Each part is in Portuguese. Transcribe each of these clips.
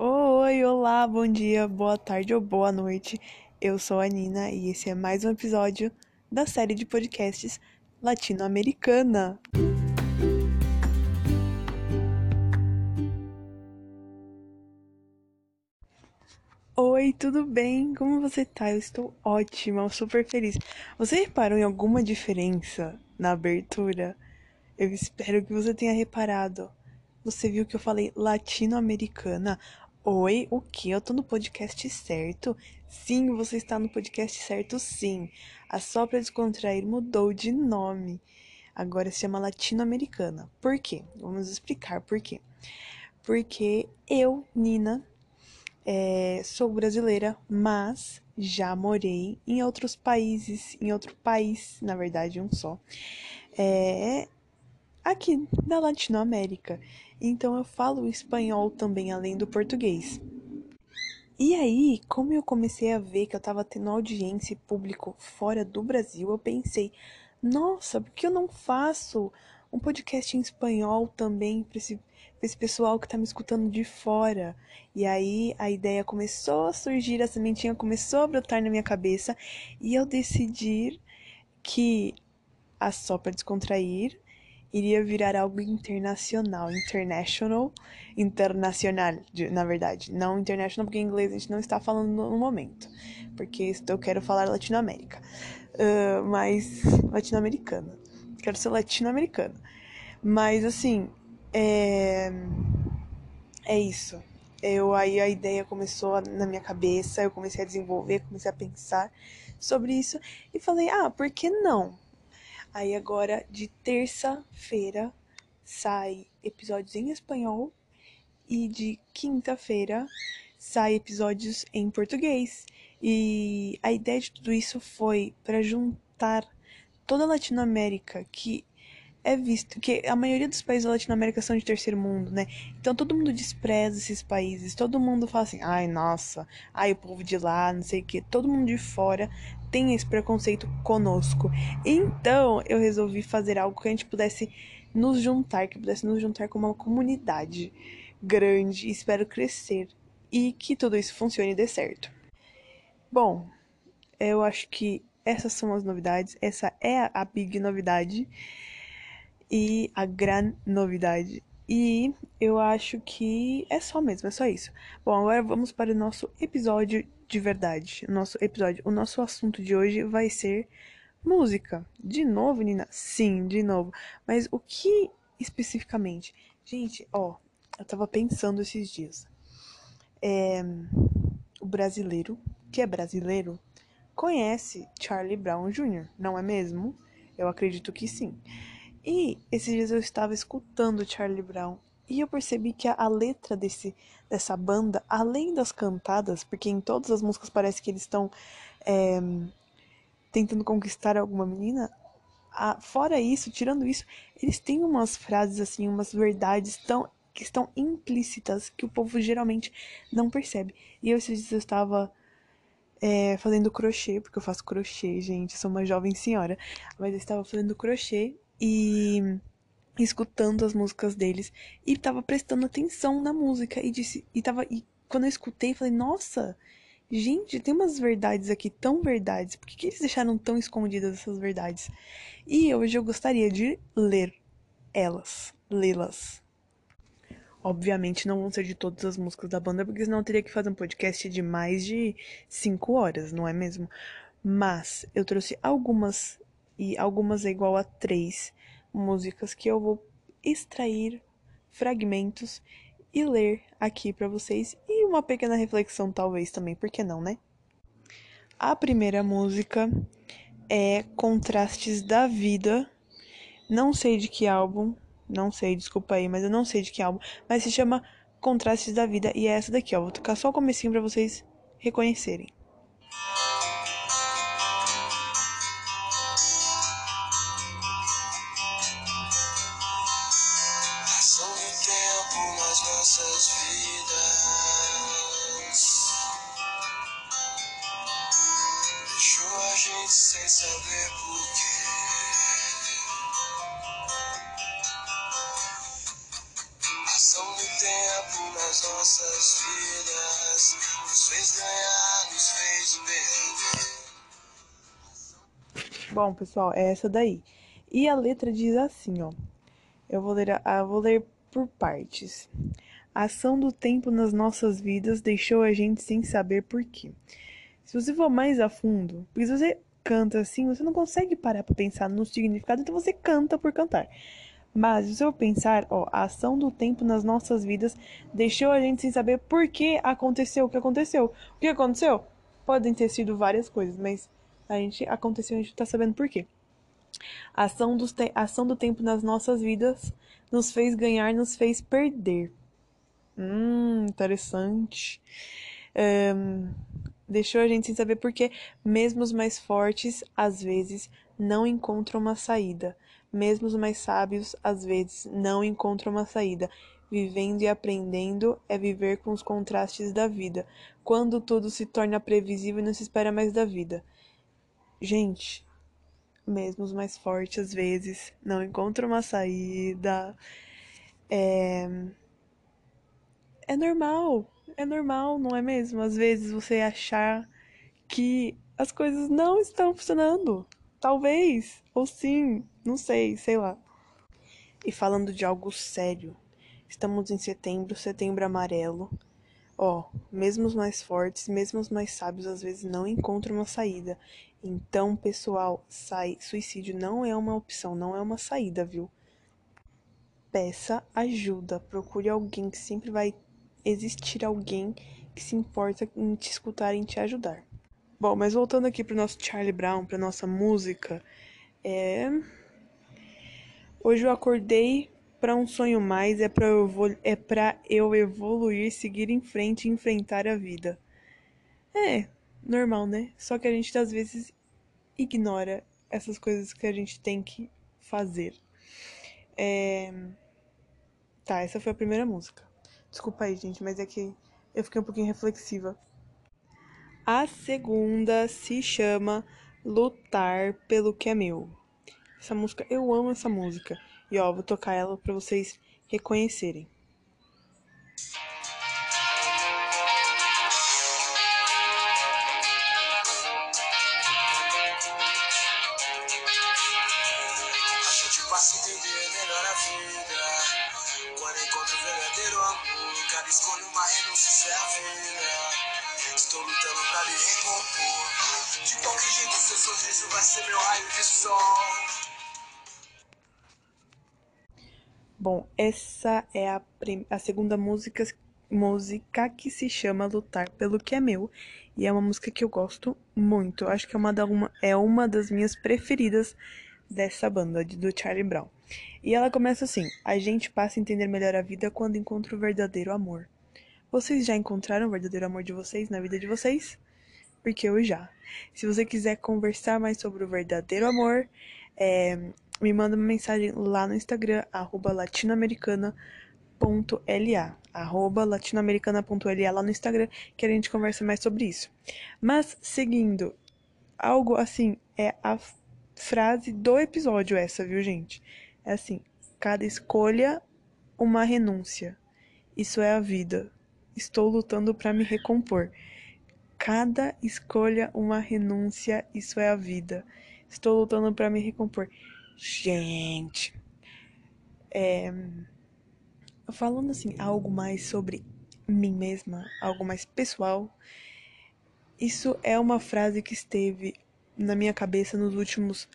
Oi, olá, bom dia, boa tarde ou boa noite. Eu sou a Nina e esse é mais um episódio da série de podcasts latino-americana. Oi, tudo bem? Como você tá? Eu estou ótima, super feliz. Você reparou em alguma diferença na abertura? Eu espero que você tenha reparado. Você viu que eu falei latino-americana? Oi, o que? Eu tô no podcast certo? Sim, você está no podcast certo, sim. A Só Pra Descontrair mudou de nome. Agora se chama latino-americana. Por quê? Vamos explicar por quê. Porque eu, Nina, é, sou brasileira, mas já morei em outros países, em outro país, na verdade, um só. É, aqui da Latinoamérica. Então eu falo espanhol também, além do português. E aí, como eu comecei a ver que eu tava tendo audiência e público fora do Brasil, eu pensei, nossa, por que eu não faço um podcast em espanhol também para esse, esse pessoal que tá me escutando de fora? E aí a ideia começou a surgir, a sementinha começou a brotar na minha cabeça e eu decidi que a só para descontrair iria virar algo internacional, international, internacional, na verdade, não international porque em inglês a gente não está falando no momento, porque eu quero falar latino-américa, uh, mas latino-americana, quero ser latino-americana, mas assim, é, é isso. Eu aí a ideia começou na minha cabeça, eu comecei a desenvolver, comecei a pensar sobre isso e falei, ah, por que não? Aí agora de terça-feira sai episódios em espanhol e de quinta-feira sai episódios em português. E a ideia de tudo isso foi para juntar toda a Latinoamérica que é visto que a maioria dos países da Latinoamérica são de terceiro mundo, né? Então todo mundo despreza esses países, todo mundo fala assim, ai nossa, ai o povo de lá, não sei o que, todo mundo de fora tem esse preconceito conosco. Então eu resolvi fazer algo que a gente pudesse nos juntar, que pudesse nos juntar como uma comunidade grande, espero crescer e que tudo isso funcione e dê certo. Bom, eu acho que essas são as novidades, essa é a big novidade e a grande novidade. E eu acho que é só mesmo, é só isso. Bom, agora vamos para o nosso episódio de verdade. O nosso episódio, o nosso assunto de hoje vai ser música. De novo, Nina? Sim, de novo. Mas o que especificamente? Gente, ó, eu tava pensando esses dias. É, o brasileiro, que é brasileiro, conhece Charlie Brown Jr., não é mesmo? Eu acredito que sim. E esses dias eu estava escutando Charlie Brown e eu percebi que a, a, letra desse, dessa banda, além das cantadas, porque em todas as músicas parece que eles estão é, tentando conquistar alguma menina, a, fora isso, tirando isso, eles têm umas frases assim, umas verdades tão que estão implícitas que o povo geralmente não percebe. E eu esses dias eu estava é, fazendo crochê, porque eu faço crochê, gente, sou uma jovem senhora, mas eu estava fazendo crochê e escutando as músicas deles. E tava prestando atenção na música e disse e tava e quando eu escutei falei nossa gente tem umas verdades aqui tão verdades. Por que, que eles deixaram tão escondidas essas verdades? E hoje eu gostaria de ler elas lê-las. Obviamente não vão ser de todas as músicas da banda porque senão eu teria que fazer um podcast de mais de cinco horas não é mesmo? Mas eu trouxe algumas e algumas é igual a três músicas que eu vou extrair fragmentos e ler aqui para vocês e uma pequena reflexão talvez também, por que não, né? A primeira música é Contrastes da Vida. Não sei de que álbum, não sei, desculpa aí, mas eu não sei de que álbum, mas se chama Contrastes da Vida e é essa daqui, ó. Vou tocar só o comecinho para vocês reconhecerem. vidas. Deixou a gente sem saber porquê. Ação do tempo nas nossas vidas nos fez ganhar, nos fez perder. Bom, pessoal, é essa daí. E a letra diz assim, ó. Eu vou ler, eu vou ler por partes. A ação do tempo nas nossas vidas deixou a gente sem saber por quê. Se você for mais a fundo, porque se você canta assim, você não consegue parar para pensar no significado, então você canta por cantar. Mas se eu pensar, ó, a ação do tempo nas nossas vidas deixou a gente sem saber por que aconteceu o que aconteceu. O que aconteceu? Podem ter sido várias coisas, mas a gente aconteceu, a gente tá sabendo por quê. A ação, a ação do tempo nas nossas vidas nos fez ganhar, nos fez perder. Hum, interessante. Um, deixou a gente sem saber por que, mesmo os mais fortes, às vezes, não encontram uma saída. Mesmo os mais sábios, às vezes, não encontram uma saída. Vivendo e aprendendo é viver com os contrastes da vida, quando tudo se torna previsível e não se espera mais da vida. Gente, mesmo os mais fortes, às vezes, não encontram uma saída. É. É normal, é normal, não é mesmo? Às vezes você achar que as coisas não estão funcionando. Talvez, ou sim, não sei, sei lá. E falando de algo sério, estamos em setembro, setembro amarelo. Ó, oh, mesmo os mais fortes, mesmo os mais sábios, às vezes não encontram uma saída. Então, pessoal, sai, suicídio não é uma opção, não é uma saída, viu? Peça ajuda, procure alguém que sempre vai existir alguém que se importa em te escutar e em te ajudar. Bom, mas voltando aqui pro nosso Charlie Brown, pra nossa música, é. Hoje eu acordei para um sonho mais, é para eu, é pra eu evoluir, seguir em frente e enfrentar a vida. É, normal, né? Só que a gente às vezes ignora essas coisas que a gente tem que fazer. É... Tá, essa foi a primeira música. Desculpa aí, gente, mas é que eu fiquei um pouquinho reflexiva. A segunda se chama Lutar pelo que é meu. Essa música, eu amo essa música. E ó, vou tocar ela para vocês reconhecerem. De qualquer jeito, seu sorriso vai ser meu raio de sol. Bom, essa é a, a segunda música, música que se chama Lutar pelo que é meu. E é uma música que eu gosto muito. Acho que é uma, da, uma, é uma das minhas preferidas dessa banda, do Charlie Brown. E ela começa assim: A gente passa a entender melhor a vida quando encontra o verdadeiro amor. Vocês já encontraram o verdadeiro amor de vocês na vida de vocês? Porque eu já. Se você quiser conversar mais sobre o verdadeiro amor, é, me manda uma mensagem lá no Instagram, arroba latinoamericana.la, arroba latinoamericana.la lá no Instagram, que a gente conversa mais sobre isso. Mas, seguindo, algo assim, é a frase do episódio essa, viu, gente? É assim, cada escolha, uma renúncia. Isso é a vida. Estou lutando para me recompor. Cada escolha, uma renúncia, isso é a vida. Estou lutando para me recompor. Gente, é, falando assim, algo mais sobre mim mesma, algo mais pessoal, isso é uma frase que esteve na minha cabeça nos últimos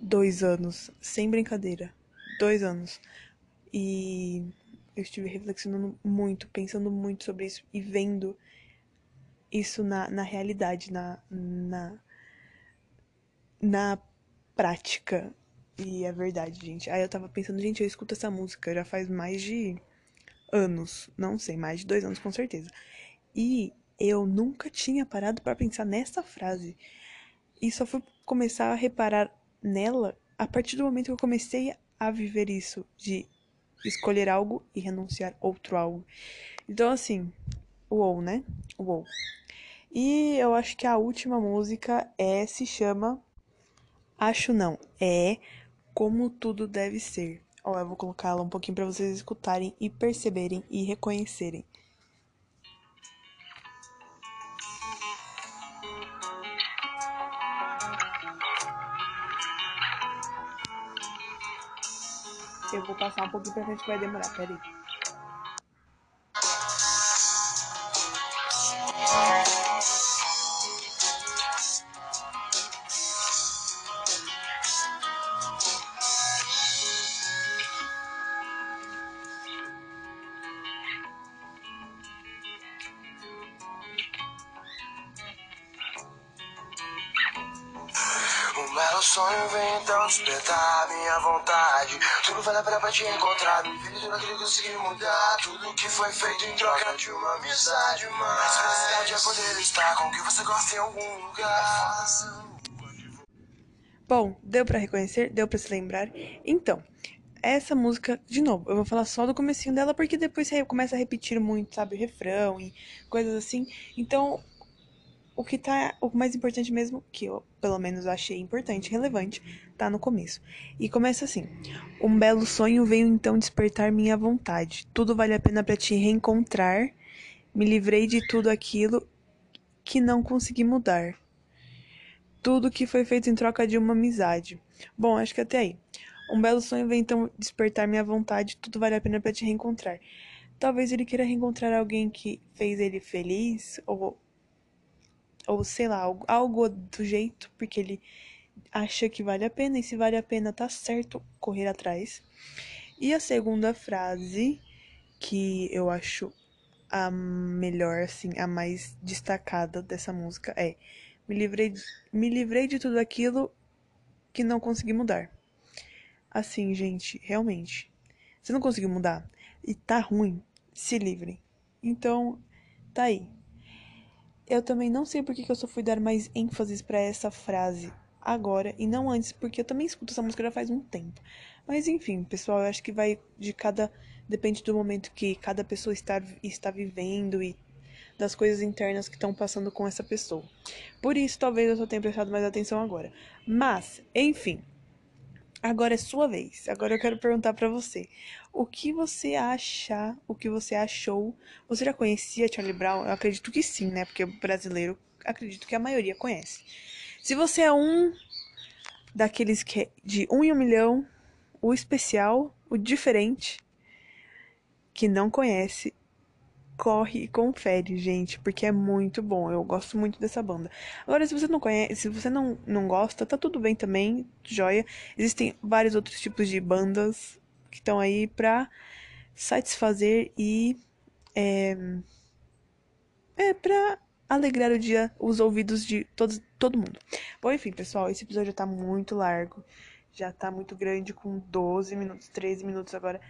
dois anos, sem brincadeira, dois anos. E eu estive reflexionando muito, pensando muito sobre isso e vendo isso na, na realidade, na, na, na prática. E é verdade, gente. Aí eu tava pensando, gente, eu escuto essa música já faz mais de anos. Não sei, mais de dois anos com certeza. E eu nunca tinha parado para pensar nessa frase. E só fui começar a reparar nela a partir do momento que eu comecei a viver isso, de escolher algo e renunciar outro algo. Então, assim, uou, né? Uou. E eu acho que a última música é se chama Acho não, é Como Tudo Deve Ser. Ó, eu vou colocá-la um pouquinho para vocês escutarem e perceberem e reconhecerem. Eu vou passar um pouquinho pra frente vai demorar, peraí. Sonho vem então despertar minha vontade. Tudo vale a pena pra te encontrar. Que mudar. Tudo que foi feito em troca de uma amizade. Mas felicidade é poder estar com quem você gosta em algum lugar. Bom, deu pra reconhecer? Deu pra se lembrar? Então, essa música, de novo, eu vou falar só do comecinho dela porque depois você começa a repetir muito, sabe, o refrão e coisas assim. Então, o que tá. O mais importante mesmo, que eu pelo menos achei importante, relevante, tá no começo. E começa assim: Um belo sonho veio então despertar minha vontade. Tudo vale a pena para te reencontrar. Me livrei de tudo aquilo que não consegui mudar. Tudo que foi feito em troca de uma amizade. Bom, acho que até aí. Um belo sonho veio então despertar minha vontade. Tudo vale a pena para te reencontrar. Talvez ele queira reencontrar alguém que fez ele feliz ou ou sei lá, algo, algo do jeito, porque ele acha que vale a pena, e se vale a pena, tá certo correr atrás. E a segunda frase, que eu acho a melhor, assim, a mais destacada dessa música é: Me livrei, me livrei de tudo aquilo que não consegui mudar. Assim, gente, realmente. Você não conseguiu mudar e tá ruim, se livre. Então, tá aí. Eu também não sei por que eu só fui dar mais ênfase para essa frase agora e não antes, porque eu também escuto essa música já faz um tempo. Mas enfim, pessoal, eu acho que vai de cada. Depende do momento que cada pessoa está, está vivendo e das coisas internas que estão passando com essa pessoa. Por isso, talvez eu só tenha prestado mais atenção agora. Mas, enfim. Agora é sua vez. Agora eu quero perguntar para você. O que você acha, o que você achou? Você já conhecia Charlie Brown? Eu acredito que sim, né? Porque brasileiro, acredito que a maioria conhece. Se você é um daqueles que é de um em um milhão, o especial, o diferente, que não conhece, corre e confere, gente, porque é muito bom. Eu gosto muito dessa banda. Agora, se você não conhece, se você não, não gosta, tá tudo bem também, joia. Existem vários outros tipos de bandas que estão aí pra satisfazer e é, é pra alegrar o dia, os ouvidos de todos, todo mundo. Bom, enfim, pessoal, esse episódio já tá muito largo, já tá muito grande, com 12 minutos, 13 minutos agora.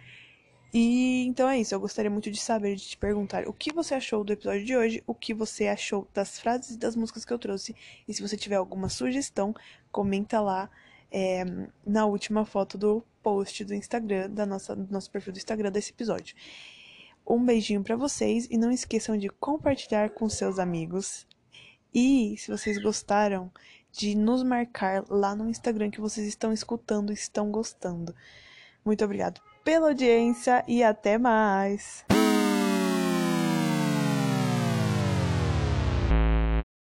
E então é isso, eu gostaria muito de saber, de te perguntar o que você achou do episódio de hoje, o que você achou das frases e das músicas que eu trouxe. E se você tiver alguma sugestão, comenta lá é, na última foto do post do Instagram, da nossa, do nosso perfil do Instagram desse episódio. Um beijinho para vocês e não esqueçam de compartilhar com seus amigos. E se vocês gostaram, de nos marcar lá no Instagram que vocês estão escutando e estão gostando. Muito obrigado pela audiência e até mais!